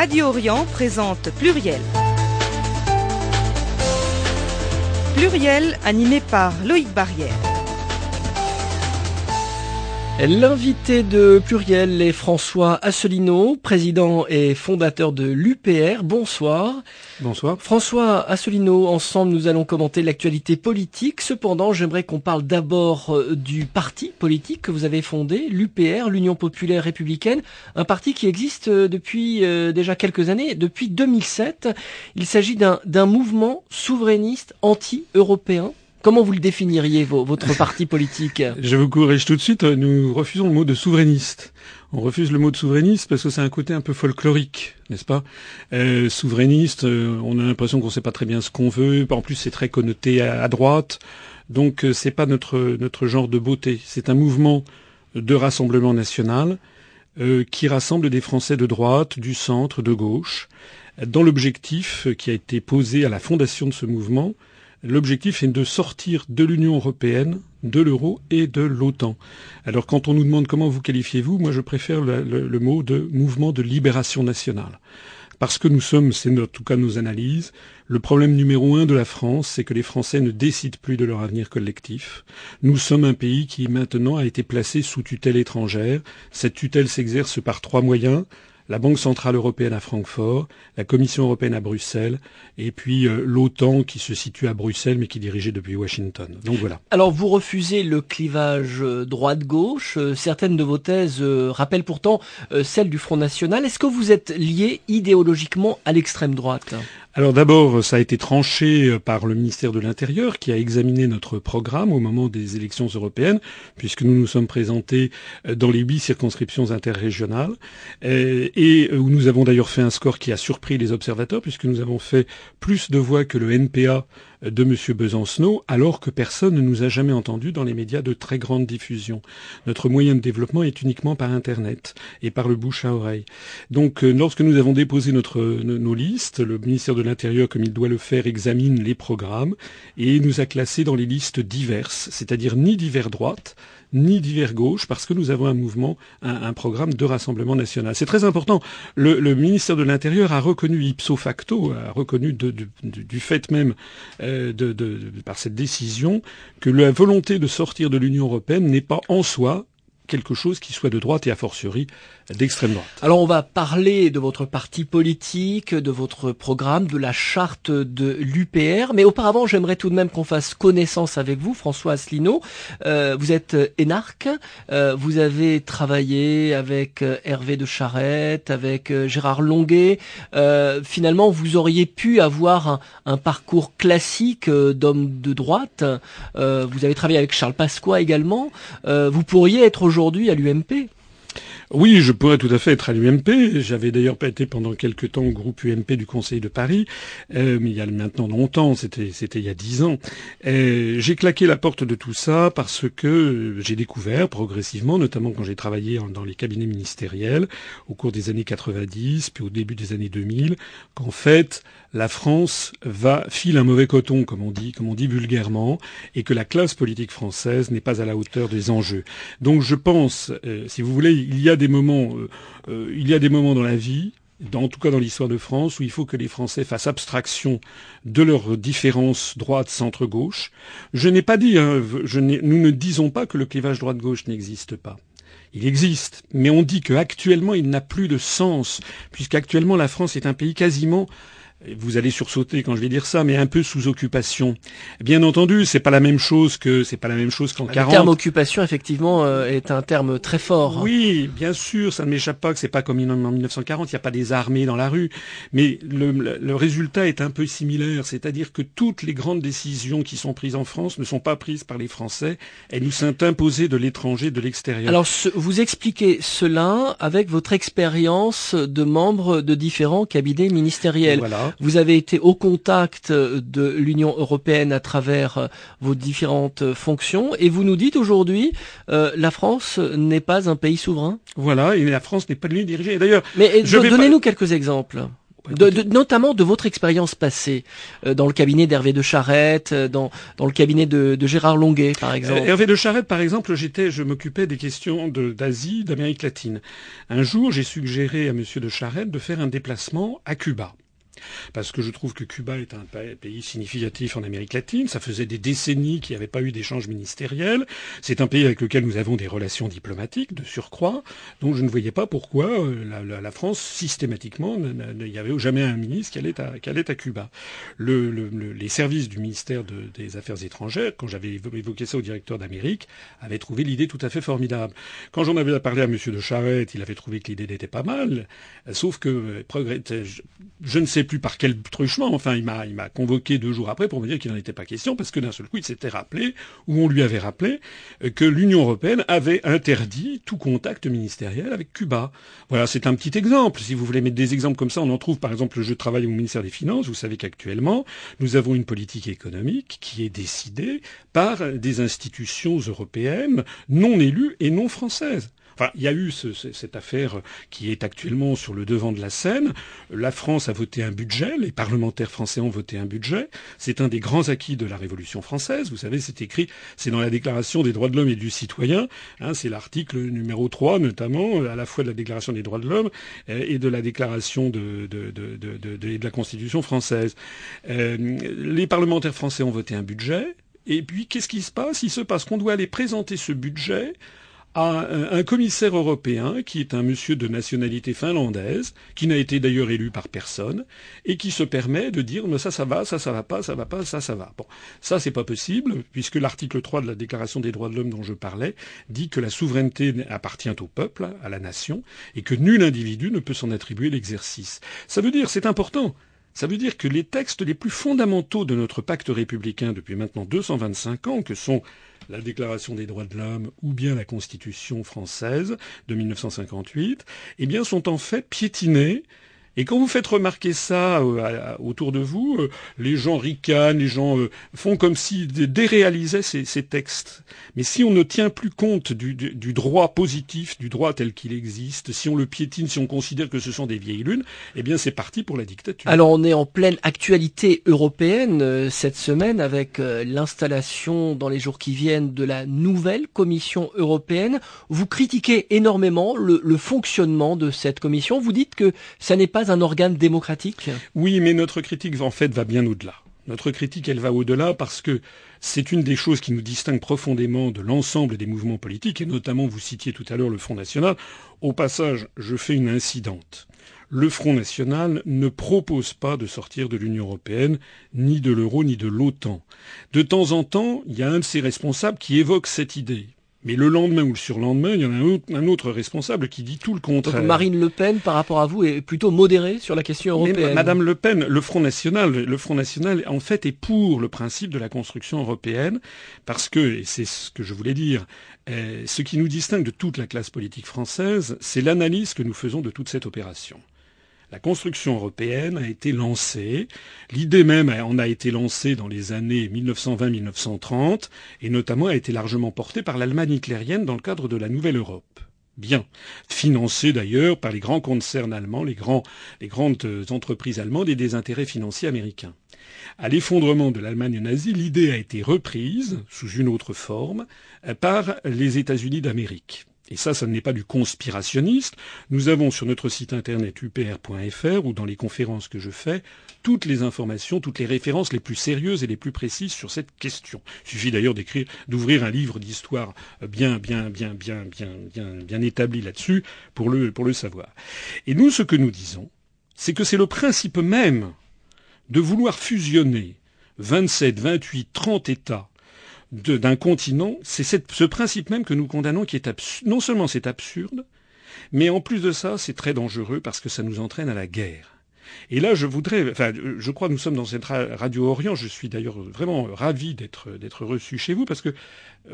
Radio Orient présente Pluriel. Pluriel animé par Loïc Barrière. L'invité de Pluriel est François Asselineau, président et fondateur de l'UPR. Bonsoir. Bonsoir. François Asselineau, ensemble nous allons commenter l'actualité politique. Cependant, j'aimerais qu'on parle d'abord euh, du parti politique que vous avez fondé, l'UPR, l'Union populaire républicaine, un parti qui existe euh, depuis euh, déjà quelques années, depuis 2007. Il s'agit d'un mouvement souverainiste anti-européen Comment vous le définiriez, votre parti politique? Je vous corrige tout de suite, nous refusons le mot de souverainiste. On refuse le mot de souverainiste parce que c'est un côté un peu folklorique, n'est-ce pas? Euh, Souverainiste, euh, on a l'impression qu'on ne sait pas très bien ce qu'on veut. En plus, c'est très connoté à, droite, donc euh, c'est pas notre notre genre de beauté. C'est un mouvement de rassemblement national euh, qui rassemble des Français de droite, du centre, de gauche, dans l'objectif qui a été posé à la fondation de ce mouvement L'objectif est de sortir de l'Union européenne, de l'euro et de l'OTAN. Alors quand on nous demande comment vous qualifiez-vous, moi je préfère le, mot de mouvement de libération nationale. Parce que nous sommes, c'est en tout cas nos analyses, le problème numéro un de la France, c'est que les Français ne décident plus de leur avenir collectif. Nous sommes un pays qui maintenant a été placé sous tutelle étrangère. Cette tutelle s'exerce par trois moyens la Banque centrale européenne à Francfort, la Commission européenne à Bruxelles, et puis euh, l'OTAN qui se situe à Bruxelles mais qui est dirigée depuis Washington. Donc voilà. Alors vous refusez le clivage euh, droite-gauche. Euh, certaines de vos thèses rappellent pourtant celles du Front National. Est-ce que vous êtes lié idéologiquement à l'extrême droite? Alors d'abord, ça a été tranché euh, par le ministère de l'Intérieur qui a examiné notre programme au moment des élections européennes, puisque nous nous sommes présentés euh, dans les huit circonscriptions interrégionales, euh, et où nous avons d'ailleurs fait un score qui a surpris les observateurs, puisque nous avons fait plus de voix que le NPA de M. Besancenot, alors que personne ne nous a jamais entendus dans les médias de très grande diffusion. Notre moyen de développement est uniquement par Internet et par le bouche à oreille. Donc, euh, lorsque nous avons déposé notre, nos listes, le ministère de l'Intérieur, comme il doit le faire, examine les programmes et nous a classés dans les listes diverses, c'est-à-dire ni divers droite, ni divers gauche, parce que nous avons un mouvement, un, programme de rassemblement national. C'est très important. Le, ministère de l'Intérieur a reconnu ipso facto, a reconnu du fait même euh, de, par cette décision que la volonté de sortir de l'Union européenne n'est pas en soi quelque chose qui soit de droite et a fortiori d'extrême droite. Alors on va parler de votre parti politique, de votre programme, de la charte de l'UPR, mais auparavant j'aimerais tout de même qu'on fasse connaissance avec vous, François Asselineau. Euh, vous êtes énarque, euh, vous avez travaillé avec euh, Hervé de Charette, avec Gérard Longuet. finalement, vous auriez pu avoir un, un parcours classique d'homme de droite. vous avez travaillé avec Charles Pasqua également. vous pourriez être aujourd'hui à l'UMP. Oui, je pourrais tout à fait être à l'UMP. J'avais d'ailleurs été pendant quelque temps au groupe UMP du Conseil de Paris, euh, mais il y a maintenant longtemps, c'était c'était il y a dix ans. Euh, j'ai claqué la porte de tout ça parce que j'ai découvert progressivement, notamment quand j'ai travaillé dans les cabinets ministériels au cours des années 90 puis au début des années 2000, qu'en fait la France va file un mauvais coton, comme on dit, comme on dit vulgairement, et que la classe politique française n'est pas à la hauteur des enjeux. Donc je pense, euh, si vous voulez, il y a des moments, euh, euh, il y a des moments dans la vie, en tout cas dans l'histoire de France, où il faut que les Français fassent abstraction de leurs différences droite-centre-gauche. Je n'ai pas dit, hein, nous ne disons pas que le clivage droite-gauche n'existe pas. Il existe, mais on dit qu'actuellement il n'a plus de sens, puisqu'actuellement la France est un pays quasiment vous allez sursauter quand je vais dire ça, mais un peu sous occupation. Bien entendu, c'est pas la même chose que c'est pas la même chose qu'en 40. Le terme occupation, effectivement, euh, est un terme très fort. Hein. Oui, bien sûr, ça ne m'échappe pas que c'est pas comme en 1940, il n'y a pas des armées dans la rue, mais le, le résultat est un peu similaire, c'est-à-dire que toutes les grandes décisions qui sont prises en France ne sont pas prises par les Français, elles nous sont imposées de l'étranger, de l'extérieur. Alors, vous expliquez cela avec votre expérience de membre de différents cabinets ministériels. Voilà. Vous avez été au contact de l'Union européenne à travers euh, vos différentes fonctions et vous nous dites aujourd'hui euh, la France n'est pas un pays souverain. Voilà, et la France n'est pas de l'Union dirigée. D'ailleurs, mais donnez-nous quelques exemples. notamment de votre expérience passée euh, dans le cabinet d'Hervé de Charette, euh, dans, dans le cabinet de, de, Gérard Longuet, par exemple. Hervé de Charette, par exemple, j'étais, je m'occupais des questions d'Asie, d'Amérique latine. Un jour, j'ai suggéré à Monsieur de Charette de faire un déplacement à Cuba parce que je trouve que Cuba est un pays significatif en Amérique latine. Ça faisait des décennies qu'il n'y avait pas eu d'échange ministériel. C'est un pays avec lequel nous avons des relations diplomatiques de surcroît. Donc je ne voyais pas pourquoi euh, la, France, systématiquement, il n'y avait jamais un ministre qui allait à, Cuba. Le, les services du ministère des Affaires étrangères, quand j'avais évoqué ça au directeur d'Amérique, avaient trouvé l'idée tout à fait formidable. Quand j'en avais parlé à M. de Charette, il avait trouvé que l'idée n'était pas mal, sauf que euh, je ne sais plus par quel truchement. Enfin, il m'a, il m'a convoqué deux jours après pour me dire qu'il n'en était pas question, parce que d'un seul coup, il s'était rappelé, ou on lui avait rappelé, euh, que l'Union européenne avait interdit tout contact ministériel avec Cuba. Voilà, c'est un petit exemple. Si vous voulez mettre des exemples comme ça, on en trouve, par exemple, je travaille au ministère des Finances. Vous savez qu'actuellement, nous avons une politique économique qui est décidée par des institutions européennes non élues et non françaises il y a eu cette affaire qui est actuellement sur le devant de la scène. La France a voté un budget, les parlementaires français ont voté un budget. C'est un des grands acquis de la Révolution française. Vous savez, c'est écrit, c'est dans la Déclaration des droits de l'homme et du citoyen. Hein, c'est l'article numéro 3, notamment, à la fois de la Déclaration des droits de l'homme euh, et de la Déclaration de, de, de, la Constitution française. Euh, les parlementaires français ont voté un budget. Et puis, qu'est-ce qui se passe? Il se passe qu'on doit aller présenter ce budget à un commissaire européen qui est un monsieur de nationalité finlandaise, qui n'a été d'ailleurs élu par personne, et qui se permet de dire mais ça ça va, ça ça va pas, ça va pas, ça ça va. Bon, ça c'est pas possible puisque l'article 3 de la Déclaration des droits de l'homme dont je parlais dit que la souveraineté appartient au peuple, à la nation, et que nul individu ne peut s'en attribuer l'exercice. Ça veut dire, c'est important, ça veut dire que les textes les plus fondamentaux de notre pacte républicain depuis maintenant 225 ans, que sont la Déclaration des droits de l'homme ou bien la Constitution française de 1958, eh bien, sont en fait piétinés et quand vous faites remarquer ça euh, autour de vous, euh, les gens ricanent, les gens euh, font comme s'ils déréalisaient ces, ces, textes. Mais si on ne tient plus compte du, du, droit positif, du droit tel qu'il existe, si on le piétine, si on considère que ce sont des vieilles lunes, eh bien c'est parti pour la dictature. Alors on est en pleine actualité européenne cette semaine avec l'installation dans les jours qui viennent de la nouvelle Commission européenne. Vous critiquez énormément le, le fonctionnement de cette commission. Vous dites que ça n'est pas un organe démocratique Oui, mais notre critique en fait va bien au-delà. Notre critique, elle va au-delà parce que c'est une des choses qui nous distingue profondément de l'ensemble des mouvements politiques, et notamment, vous citiez tout à l'heure le Front National. Au passage, je fais une incidente. Le Front National ne propose pas de sortir de l'Union européenne, ni de l'euro, ni de l'OTAN. De temps en temps, il y a un de ses responsables qui évoque cette idée. Mais le lendemain ou le surlendemain, il y en a un autre, un autre responsable qui dit tout le contraire. Marine Le Pen, par rapport à vous, est plutôt modérée sur la question européenne. Madame Le Pen, le Front National, le Front National, en fait, est pour le principe de la construction européenne, parce que, et c'est ce que je voulais dire, euh, ce qui nous distingue de toute la classe politique française, c'est l'analyse que nous faisons de toute cette opération. La construction européenne a été lancée. L'idée même en a été lancée dans les années 1920-1930 et notamment a été largement portée par l'Allemagne hitlérienne dans le cadre de la Nouvelle Europe. Bien. Financée d'ailleurs par les grands concerns allemands, les, les grandes entreprises allemandes et des intérêts financiers américains. À l'effondrement de l'Allemagne nazie, l'idée a été reprise, sous une autre forme, par les États-Unis d'Amérique et ça, ça n'est pas du conspirationniste, nous avons sur notre site internet upr.fr ou dans les conférences que je fais toutes les informations, toutes les références les plus sérieuses et les plus précises sur cette question. Il suffit d'ailleurs d'écrire, d'ouvrir un livre d'histoire bien, bien, bien, bien, bien, bien, bien établi là-dessus pour le, pour le savoir. Et nous, ce que nous disons, c'est que c'est le principe même de vouloir fusionner 27, 28, 30 États d'un continent, c'est ce principe même que nous condamnons qui est absurde. Non seulement c'est absurde, mais en plus de ça, c'est très dangereux parce que ça nous entraîne à la guerre. Et là, je voudrais, enfin, je crois que nous sommes dans cette radio Orient. Je suis d'ailleurs vraiment ravi d'être d'être reçu chez vous parce que,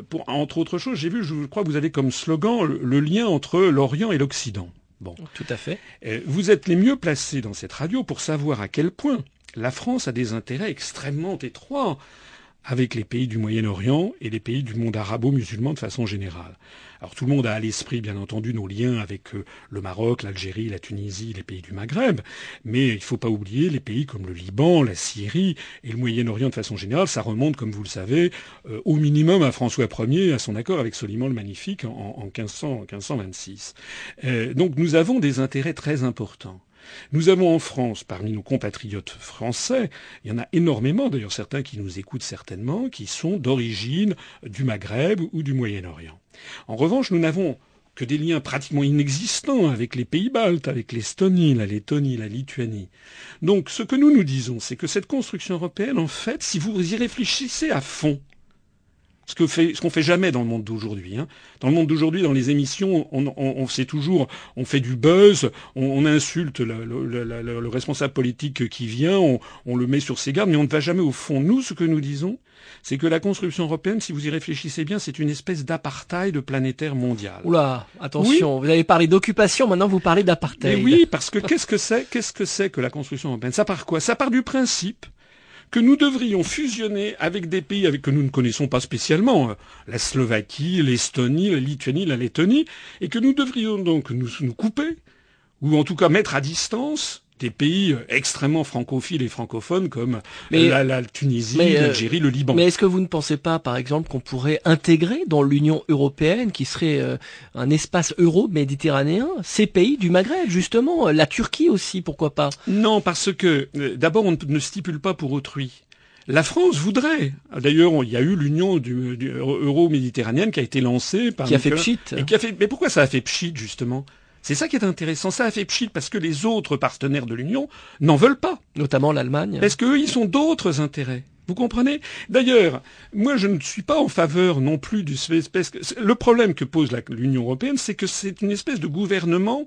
pour entre autres choses, j'ai vu, je crois, que vous avez comme slogan le, lien entre l'Orient et l'Occident. Bon, tout à fait. Vous êtes les mieux placés dans cette radio pour savoir à quel point la France a des intérêts extrêmement étroits avec les pays du Moyen-Orient et les pays du monde arabo-musulman de façon générale. Alors tout le monde a à l'esprit, bien entendu, nos liens avec euh, le Maroc, l'Algérie, la Tunisie, les pays du Maghreb, mais il ne faut pas oublier les pays comme le Liban, la Syrie et le Moyen-Orient de façon générale. Ça remonte, comme vous le savez, euh, au minimum à François Ier, à son accord avec Soliman le Magnifique en, 1526. Euh, donc nous avons des intérêts très importants. Nous avons en France, parmi nos compatriotes français, il y en a énormément, d'ailleurs certains qui nous écoutent certainement, qui sont d'origine du Maghreb ou du Moyen-Orient. En revanche, nous n'avons que des liens pratiquement inexistants avec les pays baltes, avec l'Estonie, la Lettonie, la Lituanie. Donc ce que nous nous disons, c'est que cette construction européenne, en fait, si vous y réfléchissez à fond, ce que fait, ce qu'on fait jamais dans le monde d'aujourd'hui. Hein. Dans le monde d'aujourd'hui, dans les émissions, on, on, on toujours, on fait du buzz, on, insulte le, le, le, le, responsable politique qui vient, on, le met sur ses gardes, mais on ne va jamais au fond. Nous, ce que nous disons, c'est que la construction européenne, si vous y réfléchissez bien, c'est une espèce d'apartheid planétaire mondial. Oula, attention, vous avez parlé d'occupation, maintenant vous parlez d'apartheid. oui, parce que qu'est-ce que c'est, qu'est-ce que c'est que la construction européenne? Ça part quoi? Ça part du principe que nous devrions fusionner avec des pays avec que nous ne connaissons pas spécialement, euh, la Slovaquie, l'Estonie, la Lituanie, la Lettonie, et que nous devrions donc nous, nous couper, ou en tout cas mettre à distance des pays euh, extrêmement francophiles et francophones comme la, Tunisie, euh, l'Algérie, le Liban. Mais est-ce que vous ne pensez pas, par exemple, qu'on pourrait intégrer dans l'Union européenne, qui serait euh, un espace euro-méditerranéen, ces pays du Maghreb, justement, la Turquie aussi, pourquoi pas? Non, parce que d'abord, on ne stipule pas pour autrui. La France voudrait. D'ailleurs, il y a eu l'union du, euro-méditerranéenne qui a été lancée par qui a fait pchit. Et qui a fait. Mais pourquoi ça a fait pchit justement? C'est ça qui est intéressant. Ça a fait pchit parce que les autres partenaires de l'Union n'en veulent pas. Notamment l'Allemagne. Parce qu'eux, ils ont d'autres intérêts. Vous comprenez? D'ailleurs, moi, je ne suis pas en faveur non plus du espèce. Le problème que pose l'Union européenne, c'est que c'est une espèce de gouvernement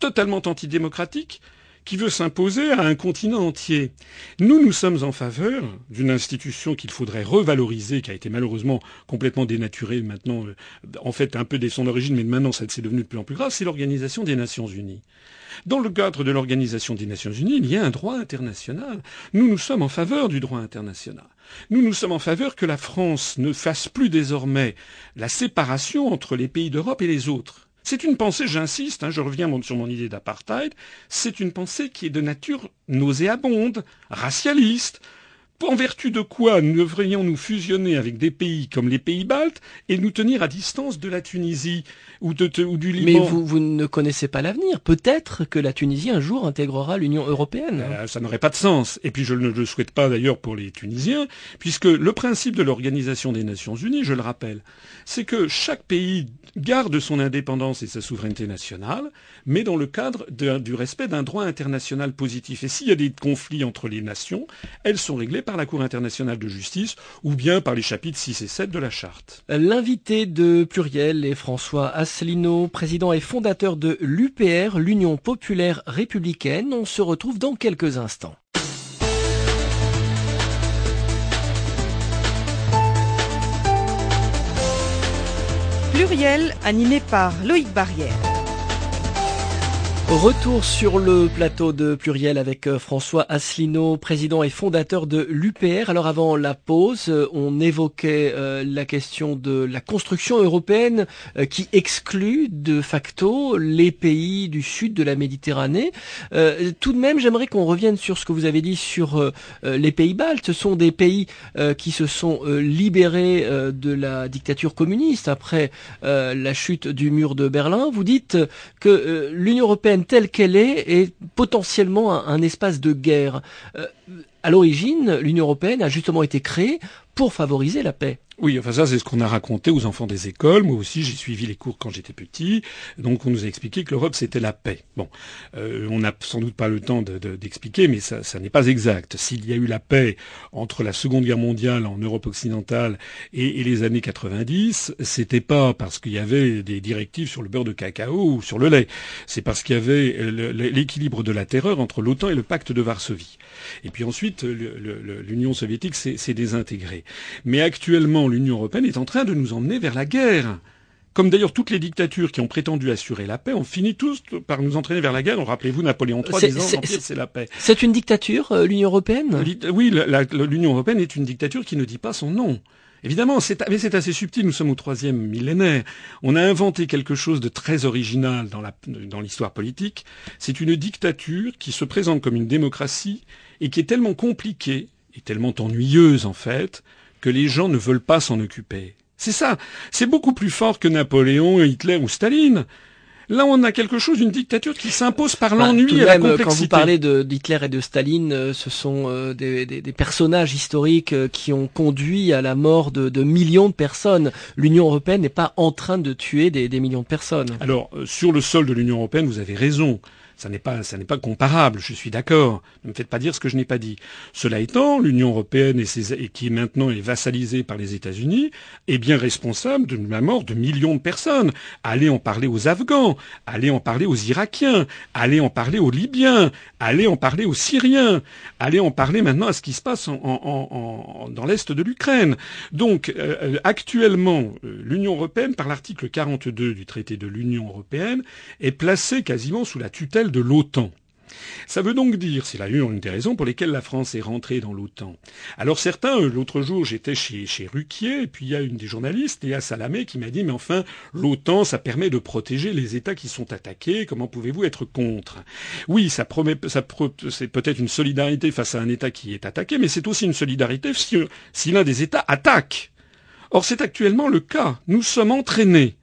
totalement antidémocratique qui veut s'imposer à un continent entier. Nous, nous sommes en faveur d'une institution qu'il faudrait revaloriser, qui a été malheureusement complètement dénaturée maintenant, euh, en fait un peu dès son origine, mais maintenant c'est devenu de plus en plus grave, c'est l'Organisation des Nations Unies. Dans le cadre de l'Organisation des Nations Unies, il y a un droit international. Nous, nous sommes en faveur du droit international. Nous, nous sommes en faveur que la France ne fasse plus désormais la séparation entre les pays d'Europe et les autres. C'est une pensée, j'insiste, hein, je reviens sur mon idée d'apartheid, c'est une pensée qui est de nature nauséabonde, racialiste, en vertu de quoi nous devrions nous fusionner avec des pays comme les pays baltes et nous tenir à distance de la Tunisie ou, du Liban Mais vous, vous ne connaissez pas l'avenir. Peut-être que la Tunisie un jour intégrera l'Union européenne. Euh, ça n'aurait pas de sens. Et puis je ne le souhaite pas d'ailleurs pour les Tunisiens, puisque le principe de l'Organisation des Nations Unies, je le rappelle, c'est que chaque pays garde son indépendance et sa souveraineté nationale, mais dans le cadre du respect d'un droit international positif. Et s'il y a des conflits entre les nations, elles sont réglées par la Cour internationale de justice ou bien par les chapitres 6 et 7 de la charte. L'invité de Pluriel est François Asselineau, président et fondateur de l'UPR, l'Union populaire républicaine. On se retrouve dans quelques instants. Pluriel animé par Loïc Barrière. Retour sur le plateau de Pluriel avec euh, François Asselineau, président et fondateur de l'UPR. Alors avant la pause, euh, on évoquait euh, la question de la construction européenne qui exclut de facto les pays du sud de la Méditerranée. tout de même, j'aimerais qu'on revienne sur ce que vous avez dit sur les pays baltes. Ce sont des pays qui se sont libérés de la dictature communiste après la chute du mur de Berlin. Vous dites que l'Union européenne telle qu'elle est est potentiellement un, espace de guerre. Euh, à l'origine, l'Union européenne a justement été créée pour favoriser la paix. Oui, enfin ça c'est ce qu'on a raconté aux enfants des écoles. Moi aussi j'ai suivi les cours quand j'étais petit. Donc on nous a expliqué que l'Europe c'était la paix. Bon, euh, on n'a sans doute pas le temps d'expliquer, mais ça, ça n'est pas exact. S'il y a eu la paix entre la Seconde Guerre mondiale en Europe occidentale et, et les années 90, c'était pas parce qu'il y avait des directives sur le beurre de cacao ou sur le lait. C'est parce qu'il y avait l'équilibre de la terreur entre l'OTAN et le pacte de Varsovie. Et puis ensuite l'Union soviétique s'est désintégrée. Mais actuellement l'Union européenne est en train de nous emmener vers la guerre comme d'ailleurs toutes les dictatures qui ont prétendu assurer la paix, ont fini tous par nous entraîner vers la guerre. Rappelez-vous Napoléon III disant c'est la paix. C'est une dictature, euh, l'Union européenne? Oui, l'Union européenne est une dictature qui ne dit pas son nom. Évidemment, mais c'est assez subtil, nous sommes au troisième millénaire. On a inventé quelque chose de très original dans l'histoire politique. C'est une dictature qui se présente comme une démocratie et qui est tellement compliquée et tellement ennuyeuse en fait que les gens ne veulent pas s'en occuper. C'est ça. C'est beaucoup plus fort que Napoléon, Hitler ou Staline. Là, on a quelque chose, une dictature qui s'impose par bah, l'ennui et la complexité. Quand vous parlez d'Hitler et de Staline, euh, ce sont euh, des, des, des, personnages historiques euh, qui ont conduit à la mort de, de millions de personnes. L'Union européenne n'est pas en train de tuer des, des millions de personnes. Alors, sur le sol de l'Union européenne, vous avez raison. Ça n'est pas, ça n'est pas comparable. Je suis d'accord. Ne me faites pas dire ce que je n'ai pas dit. Cela étant, l'Union européenne et, ses, et qui maintenant est vassalisée par les États-Unis est bien responsable de la mort de millions de personnes. Allez en parler aux Afghans, allez en parler aux Irakiens, allez en parler aux Libyens, allez en parler aux Syriens, allez en parler maintenant à ce qui se passe en, en, en, dans l'est de l'Ukraine. Donc, euh, euh actuellement, euh, l'Union européenne, par l'article 42 du traité de l'Union européenne, est placée quasiment sous la tutelle de l'OTAN. Ça veut donc dire, c'est là une des raisons pour lesquelles la France est rentrée dans l'OTAN. Alors certains, l'autre jour, j'étais chez, chez Ruquier, et puis il y a une des journalistes, Léa Salamé, qui m'a dit, mais enfin, l'OTAN, ça permet de protéger les États qui sont attaqués, comment pouvez-vous être contre? Oui, ça promet, ça c'est peut-être une solidarité face à un État qui est attaqué, mais c'est aussi une solidarité si, si l'un des États attaque. Or, c'est actuellement le cas. Nous sommes entraînés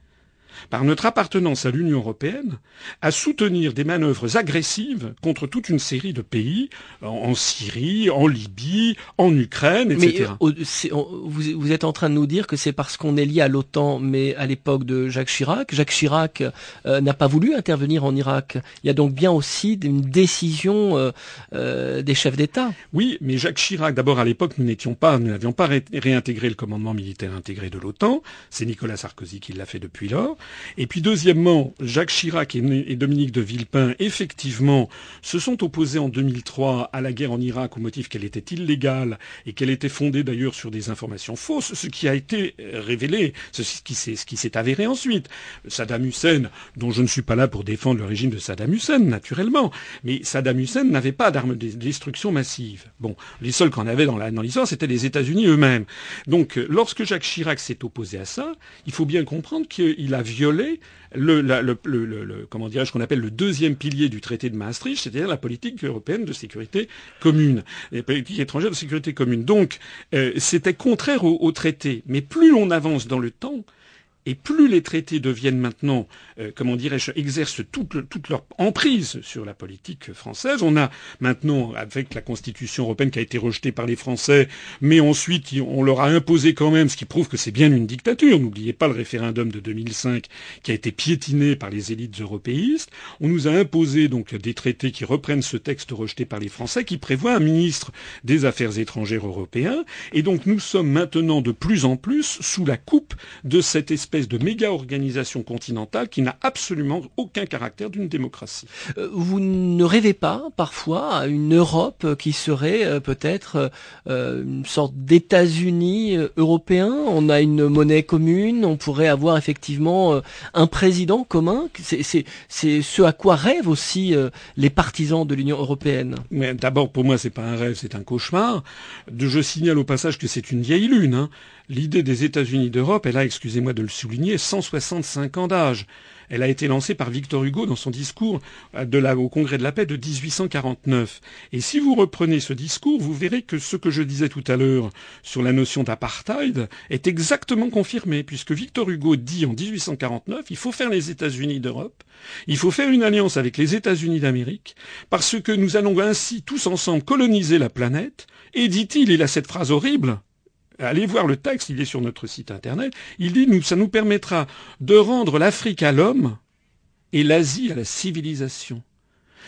par notre appartenance à l'Union européenne, à soutenir des manœuvres agressives contre toute une série de pays, en Syrie, en Libye, en Ukraine, etc. Mais vous, êtes en train de nous dire que c'est parce qu'on est lié à l'OTAN, mais à l'époque de Jacques Chirac, Jacques Chirac euh, n'a pas voulu intervenir en Irak. Il y a donc bien aussi une décision euh, euh, des chefs d'État. Oui, mais Jacques Chirac, d'abord à l'époque, nous n'étions pas, nous n'avions pas réintégré le commandement militaire intégré de l'OTAN. C'est Nicolas Sarkozy qui l'a fait depuis lors. Et puis deuxièmement, Jacques Chirac et, Dominique de Villepin, effectivement, se sont opposés en 2003 à la guerre en Irak au motif qu'elle était illégale et qu'elle était fondée d'ailleurs sur des informations fausses, ce qui a été révélé, ce qui s'est avéré ensuite. Saddam Hussein, dont je ne suis pas là pour défendre le régime de Saddam Hussein, naturellement, mais Saddam Hussein n'avait pas d'armes de destruction massive. Bon, les seuls qu'on avait dans l'histoire, c'était les États-Unis eux-mêmes. Donc, lorsque Jacques Chirac s'est opposé à ça, il faut bien comprendre qu'il a violé violer le, comment dirais-je qu'on appelle le deuxième pilier du traité de Maastricht, c'est-à-dire la politique européenne de sécurité commune, la politique étrangère de sécurité commune. Donc euh, c'était contraire au, au, traité. Mais plus on avance dans le temps, et plus les traités deviennent maintenant, euh, comment dirais-je, exercent toute, toute, leur emprise sur la politique française. On a maintenant, avec la Constitution européenne qui a été rejetée par les Français, mais ensuite on leur a imposé quand même, ce qui prouve que c'est bien une dictature. N'oubliez pas le référendum de 2005 qui a été piétiné par les élites européistes. On nous a imposé donc des traités qui reprennent ce texte rejeté par les Français, qui prévoit un ministre des Affaires étrangères européen. Et donc nous sommes maintenant de plus en plus sous la coupe de cette espèce de méga-organisation continentale qui n'a absolument aucun caractère d'une démocratie. Euh, vous ne rêvez pas parfois à une Europe qui serait euh, peut-être euh, une sorte d'États-Unis européens On a une monnaie commune, on pourrait avoir effectivement un président commun? C'est ce à quoi rêvent aussi les partisans de l'Union européenne. Mais d'abord, pour moi, c'est pas un rêve, c'est un cauchemar. Je signale au passage que c'est une vieille lune. Hein. L'idée des États-Unis d'Europe, elle a, excusez-moi de le souligner, 165 ans d'âge. Elle a été lancée par Victor Hugo dans son discours euh, de la, au Congrès de la paix de 1849. Et si vous reprenez ce discours, vous verrez que ce que je disais tout à l'heure sur la notion d'apartheid est exactement confirmé, puisque Victor Hugo dit en 1849, il faut faire les États-Unis d'Europe, il faut faire une alliance avec les États-Unis d'Amérique, parce que nous allons ainsi tous ensemble coloniser la planète, et dit-il, il a cette phrase horrible, Allez voir le texte, il est sur notre site internet. Il dit nous, ça nous permettra de rendre l'Afrique à l'homme et l'Asie à la civilisation.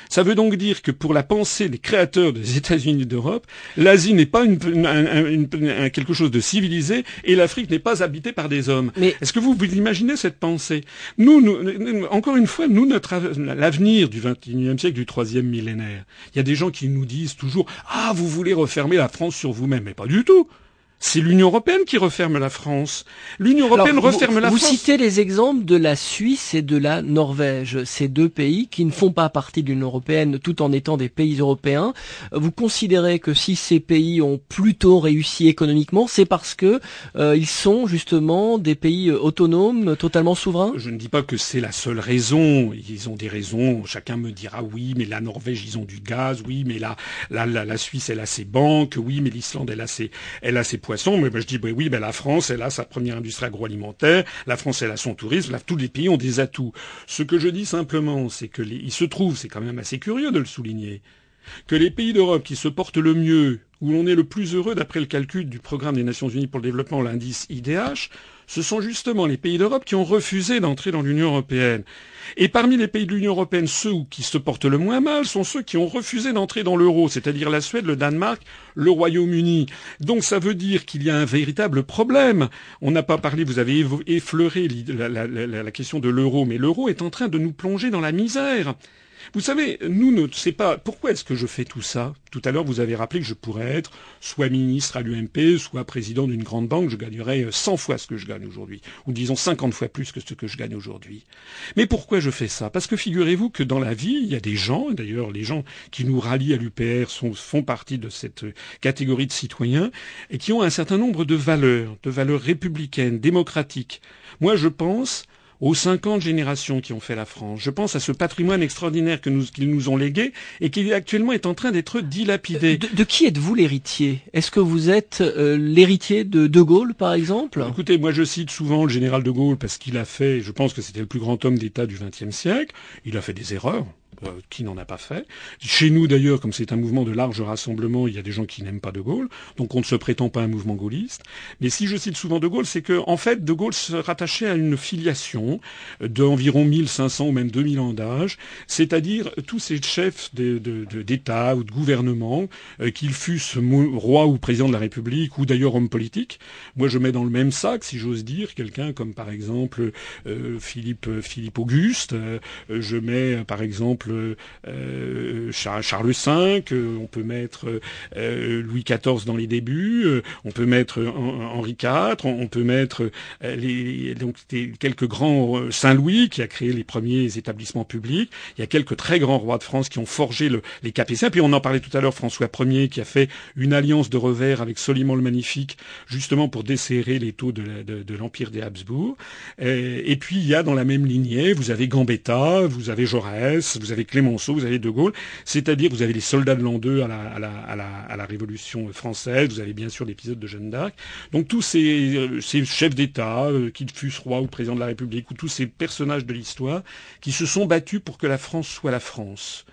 Ça veut donc dire que pour la pensée des créateurs des États-Unis d'Europe, l'Asie n'est pas une, quelque chose de civilisé et l'Afrique n'est pas habitée par des hommes. Mais... Est-ce que vous, vous imaginez cette pensée? Nous, nous, encore une fois, nous, notre l'avenir du XXIe siècle, du troisième millénaire, il y a des gens qui nous disent toujours ah vous voulez refermer la France sur vous-même, mais pas du tout. C'est l'Union européenne qui referme la France. L'Union européenne referme la France. Vous citez les exemples de la Suisse et de la Norvège, ces deux pays qui ne font pas partie de l'Union européenne tout en étant des pays européens. Vous considérez que si ces pays ont plutôt réussi économiquement, c'est parce que euh, ils sont justement des pays autonomes, totalement souverains? Je ne dis pas que c'est la seule raison. Ils ont des raisons. Chacun me dira oui, mais la Norvège ils ont du gaz, oui, mais la la, la, Suisse elle a ses banques, oui, mais l'Islande elle a ses elle a ses mais je dis bah oui, ben la France, elle a sa première industrie agroalimentaire, la France, elle a son tourisme, là, tous les pays ont des atouts. Ce que je dis simplement, c'est que il se trouve, c'est quand même assez curieux de le souligner, que les pays d'Europe qui se portent le mieux, où l'on est le plus heureux d'après le calcul du programme des Nations Unies pour le développement, l'indice IDH, ce sont justement les pays d'Europe qui ont refusé d'entrer dans l'Union européenne. Et parmi les pays de l'Union européenne, ceux qui se portent le moins mal sont ceux qui ont refusé d'entrer dans l'euro, c'est-à-dire la Suède, le Danemark, le Royaume-Uni. Donc ça veut dire qu'il y a un véritable problème. On n'a pas parlé, vous avez effleuré la, question de l'euro, mais l'euro est en train de nous plonger dans la misère. Vous savez, nous ne sais pas pourquoi est-ce que je fais tout ça? Tout à l'heure, vous avez rappelé que je pourrais être soit ministre à l'UMP, soit président d'une grande banque, je gagnerais 100 fois ce que je gagne aujourd'hui, ou disons 50 fois plus que ce que je gagne aujourd'hui. Mais pourquoi je fais ça? Parce que figurez-vous que dans la vie, il y a des gens, d'ailleurs les gens qui nous rallient à l'UPR font partie de cette catégorie de citoyens, et qui ont un certain nombre de valeurs, de valeurs républicaines, démocratiques. Moi, je pense aux 50 générations qui ont fait la France. Je pense à ce patrimoine extraordinaire nous, qu'ils nous ont légué et qui actuellement est en train d'être dilapidé. De, qui êtes-vous l'héritier? Est-ce que vous êtes euh, l'héritier de De Gaulle, par exemple? Écoutez, moi je cite souvent le général De Gaulle parce qu'il a fait, je pense que c'était le plus grand homme d'État du XXe siècle. Il a fait des erreurs. Euh, qui n'en a pas fait. Chez nous d'ailleurs, comme c'est un mouvement de large rassemblement, il y a des gens qui n'aiment pas De Gaulle, donc on ne se prétend pas un mouvement gaulliste. Mais si je cite souvent De Gaulle, c'est que en fait De Gaulle se rattachait à une filiation d'environ 1500 ou même 2000 ans d'âge, c'est-à-dire tous ces chefs d'État ou de gouvernement, euh, qu'ils fussent roi ou président de la République ou d'ailleurs homme politique. Moi, je mets dans le même sac, si j'ose dire, quelqu'un comme par exemple euh, Philippe Philippe Auguste. je mets par exemple euh, Charles V, euh, on peut mettre euh, Louis XIV dans les débuts, on peut mettre Henri IV, on peut mettre les, donc quelques grands Saint-Louis qui a créé les premiers établissements publics. Il y a quelques très grands rois de France qui ont forgé le, les capétiens. Puis on en parlait tout à l'heure, François Ier qui a fait une alliance de revers avec Soliman le Magnifique, justement pour desserrer les taux de, l'empire des Habsbourg. Et, puis il y a dans la même lignée, vous avez Gambetta, vous avez Jaurès, vous avez Clémenceau, vous avez De Gaulle, c'est-à-dire vous avez les soldats de l'an 2 à la, Révolution française, vous avez bien sûr l'épisode de Jeanne d'Arc. Donc tous ces, euh, ces chefs d'État, euh, qu'ils fussent rois ou président de la République, ou tous ces personnages de l'histoire, qui se sont battus pour que la France soit la France.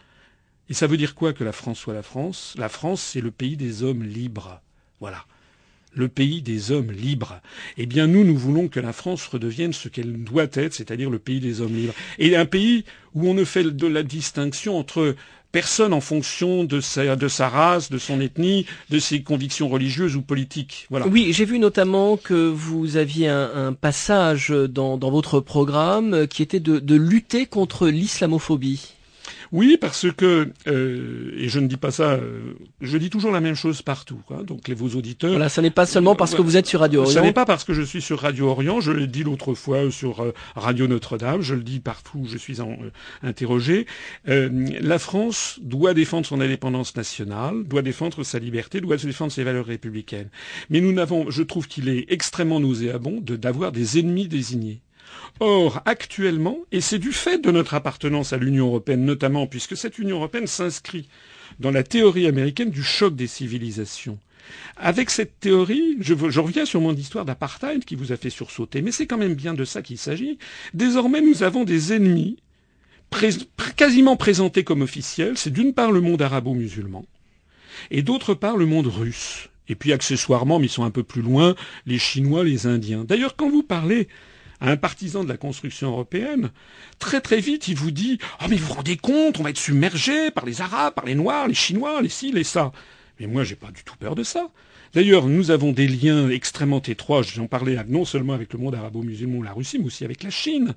Et ça veut dire quoi que la France soit la France? La France, c'est le pays des hommes libres. Voilà le pays des hommes libres. Eh bien, nous, nous voulons que la France redevienne ce qu'elle doit être, c'est-à-dire le pays des hommes libres. Et un pays où on ne fait de la distinction entre personne en fonction de sa, race, de son ethnie, de ses convictions religieuses ou politiques. Voilà. Oui, j'ai vu notamment que vous aviez un, passage dans, votre programme qui était de lutter contre l'islamophobie. Oui, parce que euh, et je ne dis pas ça, euh, je dis toujours la même chose partout. donc les vos auditeurs. Voilà, ça n'est pas seulement parce que vous êtes sur Radio Orient. Ce n'est pas parce que je suis sur Radio Orient. Je l'ai dit l'autre fois sur euh, Radio Notre-Dame. Je le dis partout où je suis en, interrogé. la France doit défendre son indépendance nationale, doit défendre sa liberté, doit défendre ses valeurs républicaines. Mais nous n'avons, je trouve qu'il est extrêmement nauséabond de d'avoir des ennemis désignés. Or, actuellement, et c'est du fait de notre appartenance à l'Union européenne notamment, puisque cette Union européenne s'inscrit dans la théorie américaine du choc des civilisations. Avec cette théorie, je, reviens sur mon histoire d'apartheid qui vous a fait sursauter, mais c'est quand même bien de ça qu'il s'agit. Désormais, nous avons des ennemis quasiment présentés comme officiels. C'est d'une part le monde arabo-musulman, et d'autre part le monde russe. Et puis accessoirement, mais ils sont un peu plus loin, les Chinois, les Indiens. D'ailleurs, quand vous parlez un partisan de la construction européenne, très très vite il vous dit Ah mais vous vous rendez compte, on va être submergé par les Arabes, par les Noirs, les Chinois, les ci, les ça. Mais moi j'ai pas du tout peur de ça. D'ailleurs, nous avons des liens extrêmement étroits, j'en parlais non seulement avec le monde arabo-musulman la Russie, mais aussi avec la Chine.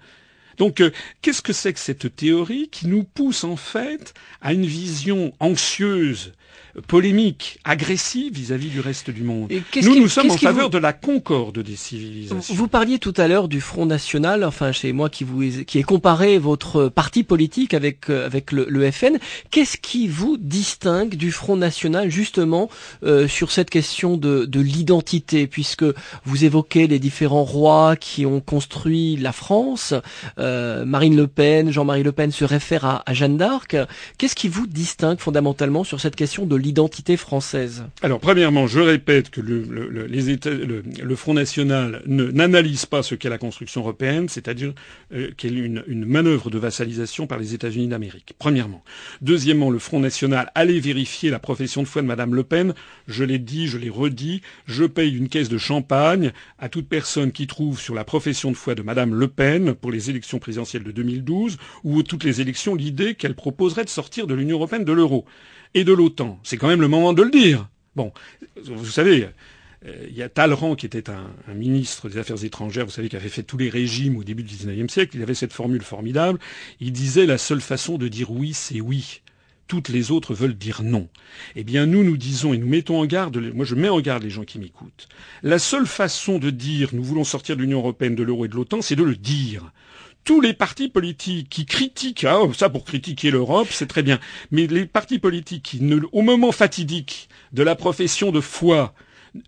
Donc, euh, qu'est-ce que c'est que cette théorie qui nous pousse en fait à une vision anxieuse polémique, agressive vis-à-vis du reste du monde. Nous, nous sommes en faveur de la concorde des civilisations. Vous parliez tout à l'heure du Front National, enfin chez moi qui vous qui ai comparé votre parti politique avec euh, avec le, le FN. Qu'est-ce qui vous distingue du Front National justement euh, sur cette question de, de l'identité, puisque vous évoquez les différents rois qui ont construit la France. Euh, Marine Le Pen, Jean-Marie Le Pen se réfère à, à Jeanne d'Arc. Qu'est-ce qui vous distingue fondamentalement sur cette question de l'identité française Alors, premièrement, je répète que le, le, les États, le, Front National n'analyse pas ce qu'est la construction européenne, c'est-à-dire euh, qu'elle est une, une manœuvre de vassalisation par les États-Unis d'Amérique. Premièrement. Deuxièmement, le Front National allait vérifier la profession de foi de Madame Le Pen. Je l'ai dit, je l'ai redit, je paye une caisse de champagne à toute personne qui trouve sur la profession de foi de Madame Le Pen pour les élections présidentielles de 2012 ou toutes les élections l'idée qu'elle proposerait de sortir de l'Union européenne, de l'euro et de l'OTAN. C'est quand même le moment de le dire. Bon, vous savez, euh, il y a Talleyrand qui était un, un, ministre des Affaires étrangères, vous savez, qui avait fait tous les régimes au début du XIXe siècle. Il avait cette formule formidable. Il disait la seule façon de dire oui, c'est oui. Toutes les autres veulent dire non. Eh bien, nous, nous disons et nous mettons en garde, moi je mets en garde les gens qui m'écoutent. La seule façon de dire nous voulons sortir de l'Union européenne, de l'euro et de l'OTAN, c'est de le dire tous les partis politiques qui critiquent, ah, ça pour critiquer l'Europe, c'est très bien, mais les partis politiques qui, ne, au moment fatidique de la profession de foi,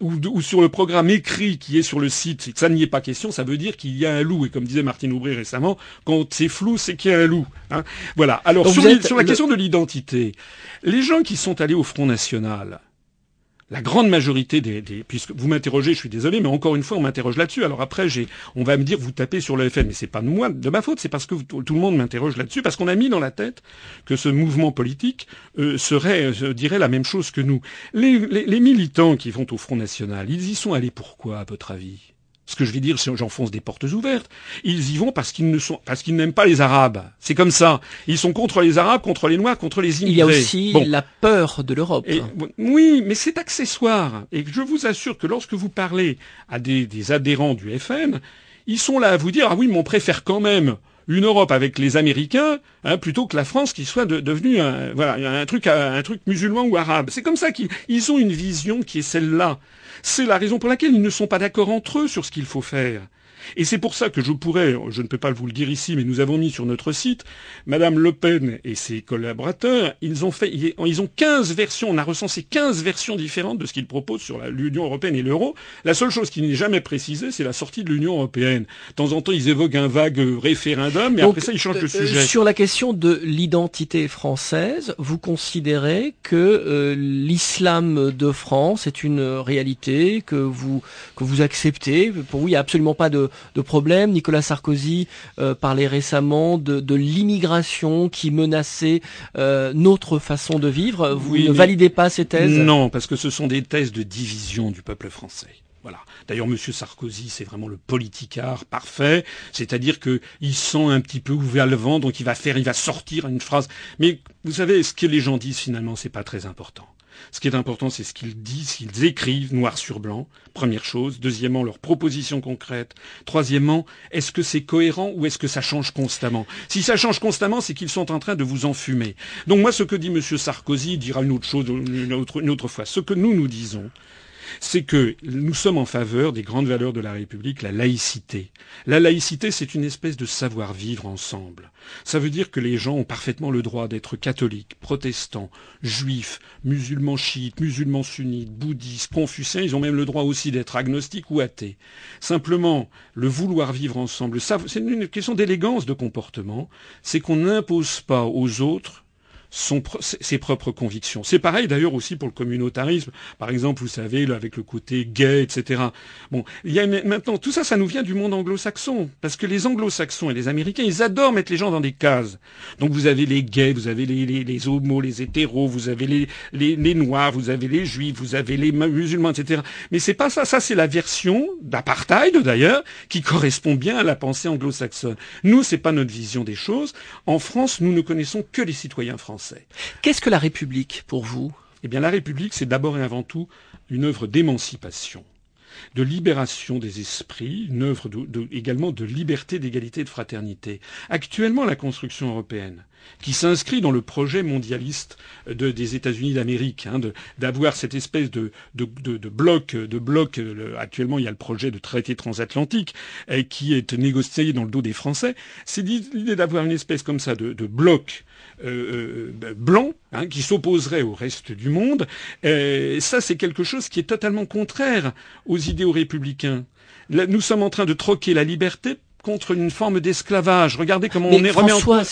ou, ou, sur le programme écrit qui est sur le site, ça n'y est pas question, ça veut dire qu'il y a un loup. Et comme disait Martine Aubry récemment, quand c'est flou, c'est qu'il y a un loup. Hein voilà. Alors sur, sur, la le... question de l'identité, les gens qui sont allés au Front National, la grande majorité des, puisque vous m'interrogez, je suis désolé, mais encore une fois, on m'interroge là-dessus. Alors après, j'ai, on va me dire, vous tapez sur le FN, mais c'est pas de moi, de ma faute, c'est parce que tout, le monde m'interroge là-dessus, parce qu'on a mis dans la tête que ce mouvement politique euh, serait, euh, dirait la même chose que nous. Les militants qui vont au Front National, ils y sont allés pourquoi, à votre avis? Ce que je vais dire, j'enfonce des portes ouvertes. Ils y vont parce qu'ils ne sont, parce qu'ils n'aiment pas les Arabes. C'est comme ça. Ils sont contre les Arabes, contre les Noirs, contre les immigrés. Il y a aussi bon. la peur de l'Europe. Oui, mais c'est accessoire. Et je vous assure que lorsque vous parlez à des, des adhérents du FN, ils sont là à vous dire ah oui, mais on préfère quand même une Europe avec les Américains hein, plutôt que la France qui soit de, devenue un, voilà, un truc, un truc musulman ou arabe. C'est comme ça qu'ils ont une vision qui est celle-là. C'est la raison pour laquelle ils ne sont pas d'accord entre eux sur ce qu'il faut faire. Et c'est pour ça que je pourrais, je ne peux pas vous le dire ici, mais nous avons mis sur notre site, Madame Le Pen et ses collaborateurs, ils ont fait, ils ont 15 versions, on a recensé 15 versions différentes de ce qu'ils proposent sur l'Union européenne et l'euro. La seule chose qui n'est jamais précisée, c'est la sortie de l'Union européenne. De temps en temps, ils évoquent un vague référendum, mais Donc, après ça, ils changent de sujet. Sur la question de l'identité française, vous considérez que euh, l'islam de France est une réalité que vous que vous acceptez? Pour vous, il n'y a absolument pas de de problèmes. Nicolas Sarkozy euh, parlait récemment de, de l'immigration qui menaçait euh, notre façon de vivre. Vous oui, ne validez pas ces thèses? Non, parce que ce sont des thèses de division du peuple français. Voilà. D'ailleurs, M. Sarkozy, c'est vraiment le politicard parfait, c'est-à-dire qu'il sent un petit peu ouvert le vent, donc il va faire, il va sortir une phrase. Mais vous savez, ce que les gens disent finalement, c'est pas très important. Ce qui est important, c'est ce qu'ils disent, ce qu'ils écrivent noir sur blanc, première chose. Deuxièmement, leurs propositions concrètes. Troisièmement, est-ce que c'est cohérent ou est-ce que ça change constamment? Si ça change constamment, c'est qu'ils sont en train de vous enfumer. Donc moi, ce que dit M. Sarkozy dira une autre chose une autre, une autre fois. Ce que nous, nous disons, c'est que nous sommes en faveur des grandes valeurs de la République, la laïcité. La laïcité, c'est une espèce de savoir-vivre ensemble. Ça veut dire que les gens ont parfaitement le droit d'être catholiques, protestants, juifs, musulmans chiites, musulmans sunnites, bouddhistes, confuciens, ils ont même le droit aussi d'être agnostiques ou athées. Simplement, le vouloir vivre ensemble, c'est une question d'élégance de comportement, c'est qu'on n'impose pas aux autres son, ses propres convictions. C'est pareil d'ailleurs aussi pour le communautarisme. Par exemple, vous savez, avec le côté gay, etc. Bon, il y a maintenant tout ça, ça nous vient du monde anglo-saxon, parce que les anglo-saxons et les américains, ils adorent mettre les gens dans des cases. Donc vous avez les gays, vous avez les, les, les homos, les hétéros, vous avez les, les, les noirs, vous avez les juifs, vous avez les musulmans, etc. Mais c'est pas ça. Ça, c'est la version d'apartheid d'ailleurs qui correspond bien à la pensée anglo-saxonne. Nous, c'est pas notre vision des choses. En France, nous ne connaissons que les citoyens français. Qu'est-ce que la République pour vous? Eh bien, la République, c'est d'abord et avant tout une œuvre d'émancipation de libération des esprits, une œuvre également de liberté, d'égalité, de fraternité. Actuellement, la construction européenne, qui s'inscrit dans le projet mondialiste de, des États-Unis d'Amérique, hein, d'avoir cette espèce de, bloc, de bloc. actuellement, il y a le projet de traité transatlantique euh, qui est négocié dans le dos des Français. C'est l'idée d'avoir une espèce comme ça de, bloc euh, euh, blanc hein, qui s'opposerait au reste du monde. Ça, c'est quelque chose qui est totalement contraire aux idéaux républicains. nous sommes en train de troquer la liberté contre une forme d'esclavage. Regardez comment on est remis en cause.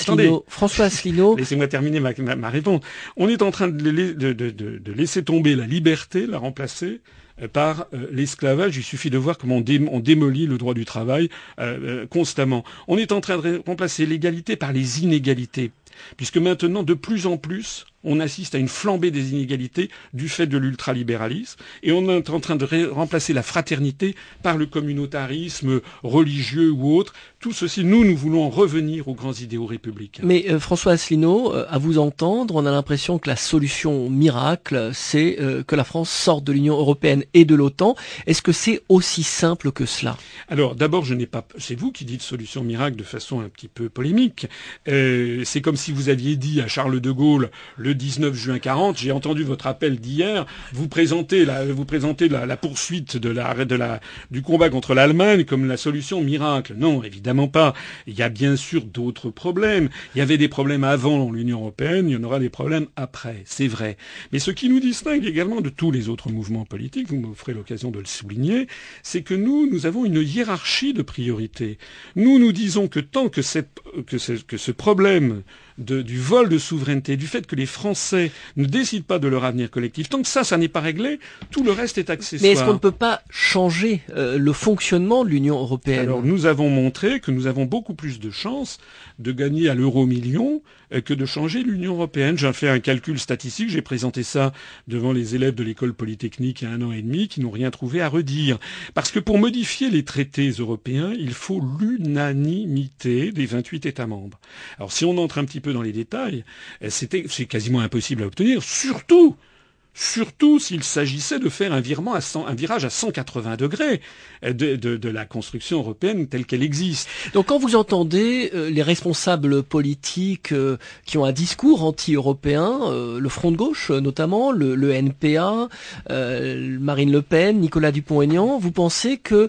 François Asselineau. Laissez-moi terminer ma, ma, réponse. On est en train de, de, de, de, laisser tomber la liberté, la remplacer euh, par euh, l'esclavage. Il suffit de voir comment on, démolit le droit du travail euh, constamment. On est en train de remplacer l'égalité par les inégalités, puisque maintenant, de plus en plus, on assiste à une flambée des inégalités du fait de l'ultralibéralisme, et on est en train de remplacer la fraternité par le communautarisme religieux ou autre. Tout ceci, nous, nous voulons revenir aux grands idéaux républicains. Mais euh, François Asselineau, euh, à vous entendre, on a l'impression que la solution miracle, c'est euh, que la France sorte de l'Union européenne et de l'OTAN. Est-ce que c'est aussi simple que cela? Alors, d'abord, je n'ai pas. C'est vous qui dites solution miracle de façon un petit peu polémique. c'est comme si vous aviez dit à Charles de Gaulle le 19 juin 40, j'ai entendu votre appel d'hier, vous présentez la, vous présentez la, poursuite de la, de la, du combat contre l'Allemagne comme la solution miracle. Non, évidemment pas. Il y a bien sûr d'autres problèmes. Il y avait des problèmes avant l'Union européenne, il y en aura des problèmes après. C'est vrai. Mais ce qui nous distingue également de tous les autres mouvements politiques, vous m'offrez l'occasion de le souligner, c'est que nous, nous avons une hiérarchie de priorités. Nous, nous disons que tant que, ce problème du vol de souveraineté, du fait que les Français ne décident pas de leur avenir collectif. Tant que ça, ça n'est pas réglé, tout le reste est accessoire. Mais est-ce qu'on ne peut pas changer euh, le fonctionnement de l'Union européenne? Alors nous avons montré que nous avons beaucoup plus de chances de gagner à l'euro million que de changer l'Union européenne. J'ai fait un calcul statistique, j'ai présenté ça devant les élèves de l'école polytechnique il y a un an et demi qui n'ont rien trouvé à redire. Parce que pour modifier les traités européens, il faut l'unanimité des 28 États membres. Alors si on entre un petit peu dans les détails, euh, c'est quasiment impossible à obtenir, surtout surtout s'il s'agissait de faire un, virement à un virage à 180 degrés de, de, la construction européenne telle qu'elle existe. Donc quand vous entendez euh, les responsables politiques euh, qui ont un discours anti-européen, euh, le Front de gauche notamment, le, le NPA, Marine Le Pen, Nicolas Dupont-Aignan, vous pensez que